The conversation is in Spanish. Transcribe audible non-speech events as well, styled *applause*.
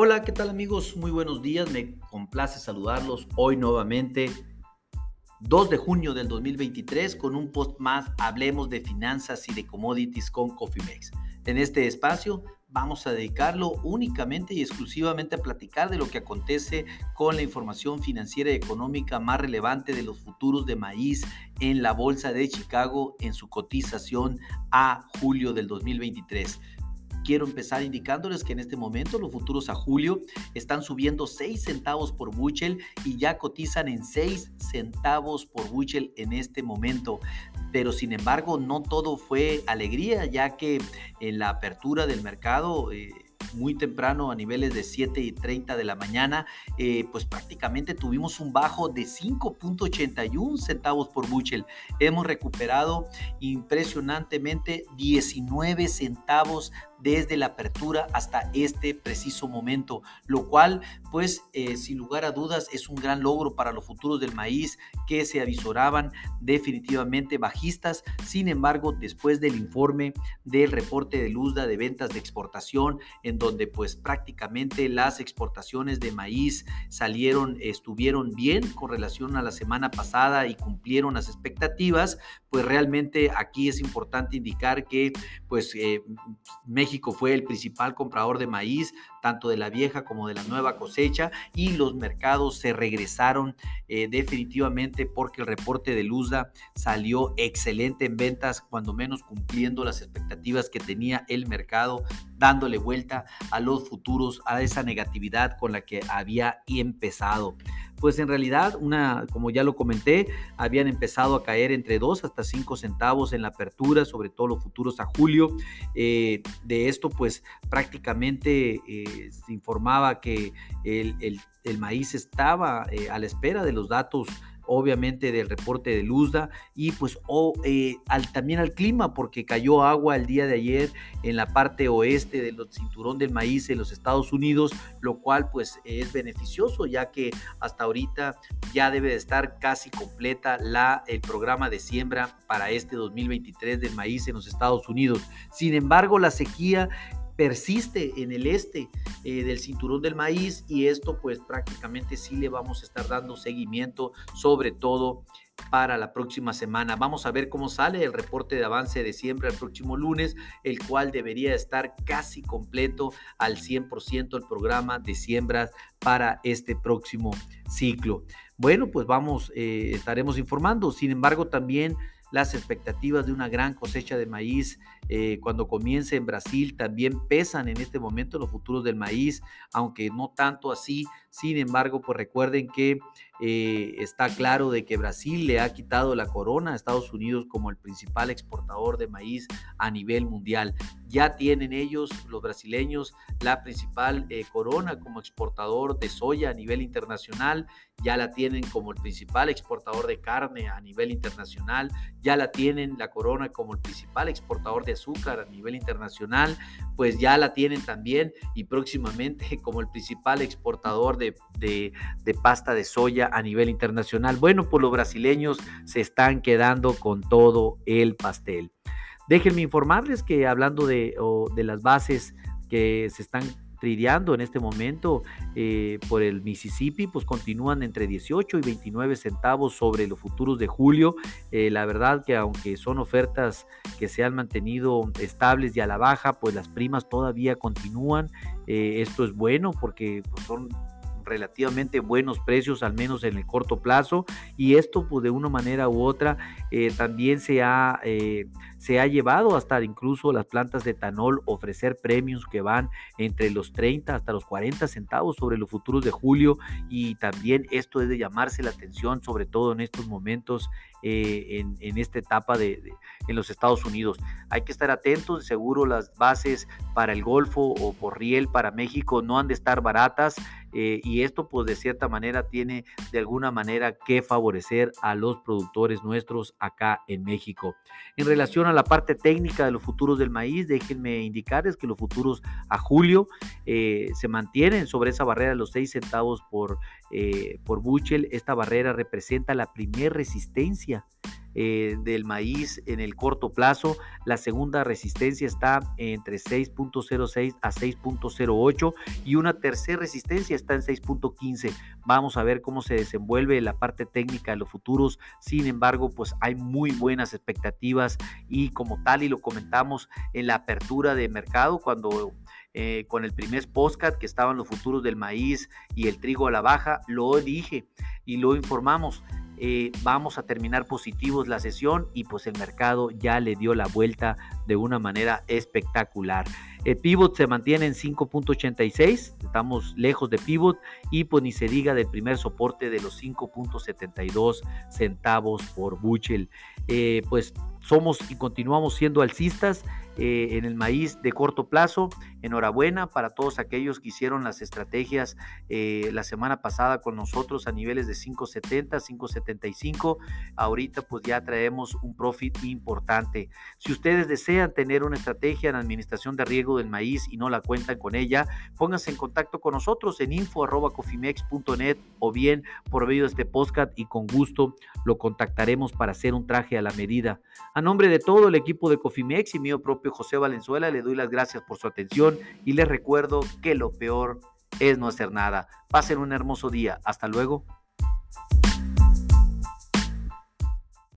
Hola, ¿qué tal amigos? Muy buenos días, me complace saludarlos hoy nuevamente, 2 de junio del 2023, con un post más, hablemos de finanzas y de commodities con Cofimex. En este espacio vamos a dedicarlo únicamente y exclusivamente a platicar de lo que acontece con la información financiera y económica más relevante de los futuros de maíz en la Bolsa de Chicago en su cotización a julio del 2023 quiero empezar indicándoles que en este momento los futuros a julio están subiendo 6 centavos por buchel y ya cotizan en 6 centavos por buchel en este momento. Pero sin embargo, no todo fue alegría, ya que en la apertura del mercado... Eh, muy temprano a niveles de 7 y 30 de la mañana, eh, pues prácticamente tuvimos un bajo de 5.81 centavos por buchel. Hemos recuperado impresionantemente 19 centavos desde la apertura hasta este preciso momento, lo cual pues eh, sin lugar a dudas es un gran logro para los futuros del maíz que se avisoraban definitivamente bajistas. Sin embargo, después del informe del reporte de Luzda de ventas de exportación, en donde pues prácticamente las exportaciones de maíz salieron, estuvieron bien con relación a la semana pasada y cumplieron las expectativas, pues realmente aquí es importante indicar que pues eh, México fue el principal comprador de maíz, tanto de la vieja como de la nueva cosecha, y los mercados se regresaron eh, definitivamente porque el reporte de Luzda salió excelente en ventas, cuando menos cumpliendo las expectativas que tenía el mercado, dándole vuelta a los futuros, a esa negatividad con la que había empezado pues en realidad, una, como ya lo comenté, habían empezado a caer entre 2 hasta 5 centavos en la apertura, sobre todo los futuros a julio. Eh, de esto, pues prácticamente eh, se informaba que el, maíz estaba eh, a la espera de los datos obviamente del reporte de Luzda y pues eh, al, también al clima porque cayó agua el día de ayer en la parte oeste del cinturón del maíz en los Estados Unidos, lo cual pues es beneficioso ya que hasta ahorita ya debe de estar casi completa la, el programa de siembra para este 2023 del maíz en los Estados Unidos. Sin embargo, la sequía persiste en el este eh, del cinturón del maíz y esto pues prácticamente sí le vamos a estar dando seguimiento sobre todo para la próxima semana. Vamos a ver cómo sale el reporte de avance de siembra el próximo lunes, el cual debería estar casi completo al 100% el programa de siembras para este próximo ciclo. Bueno, pues vamos, eh, estaremos informando. Sin embargo, también las expectativas de una gran cosecha de maíz eh, cuando comience en Brasil también pesan en este momento los futuros del maíz, aunque no tanto así. Sin embargo, pues recuerden que eh, está claro de que Brasil le ha quitado la corona a Estados Unidos como el principal exportador de maíz a nivel mundial. Ya tienen ellos, los brasileños, la principal eh, corona como exportador de soya a nivel internacional, ya la tienen como el principal exportador de carne a nivel internacional, ya la tienen la corona como el principal exportador de azúcar a nivel internacional, pues ya la tienen también y próximamente *laughs* como el principal exportador de, de, pasta de soya a nivel internacional. Bueno, pues los brasileños se están quedando con todo el pastel. Déjenme informarles que hablando de, de las bases que se están trideando en este momento eh, por el Mississippi, pues continúan entre 18 y 29 centavos sobre los futuros de julio. Eh, la verdad que aunque son ofertas que se han mantenido estables y a la baja, pues las primas todavía continúan. Eh, esto es bueno porque pues, son relativamente buenos precios, al menos en el corto plazo, y esto pues de una manera u otra también se ha se ha llevado hasta incluso las plantas de etanol ofrecer premios que van entre los 30 hasta los 40 centavos sobre los futuros de julio y también esto es de llamarse la atención sobre todo en estos momentos eh, en, esta etapa de, en los Estados Unidos. Hay que estar atentos, seguro las bases para el Golfo o por riel para México no han de estar baratas eh, y esto pues de cierta manera tiene de alguna manera que favorecer a los productores nuestros acá en México. En relación a la parte técnica de los futuros del maíz, déjenme indicarles que los futuros a julio eh, se mantienen sobre esa barrera de los 6 centavos por, eh, por Buchel. Esta barrera representa la primer resistencia eh, del maíz en el corto plazo. La segunda resistencia está entre 6.06 a 6.08 y una tercera resistencia está en 6.15. Vamos a ver cómo se desenvuelve la parte técnica de los futuros. Sin embargo, pues hay muy buenas expectativas y como tal, y lo comentamos en la apertura de mercado cuando eh, con el primer postcat que estaban los futuros del maíz y el trigo a la baja, lo dije y lo informamos. Eh, vamos a terminar positivos la sesión y pues el mercado ya le dio la vuelta de una manera espectacular. El pivot se mantiene en 5.86, estamos lejos de pivot y pues ni se diga del primer soporte de los 5.72 centavos por buchel. Eh, pues somos y continuamos siendo alcistas eh, en el maíz de corto plazo. Enhorabuena para todos aquellos que hicieron las estrategias eh, la semana pasada con nosotros a niveles de 5.70, 5.75. Ahorita pues ya traemos un profit importante. Si ustedes desean tener una estrategia en administración de riesgo del maíz y no la cuentan con ella, pónganse en contacto con nosotros en info.cofimex.net o bien por medio de este podcast y con gusto lo contactaremos para hacer un traje a la medida. A nombre de todo el equipo de Cofimex y mío propio José Valenzuela, le doy las gracias por su atención y les recuerdo que lo peor es no hacer nada. Pasen un hermoso día. Hasta luego.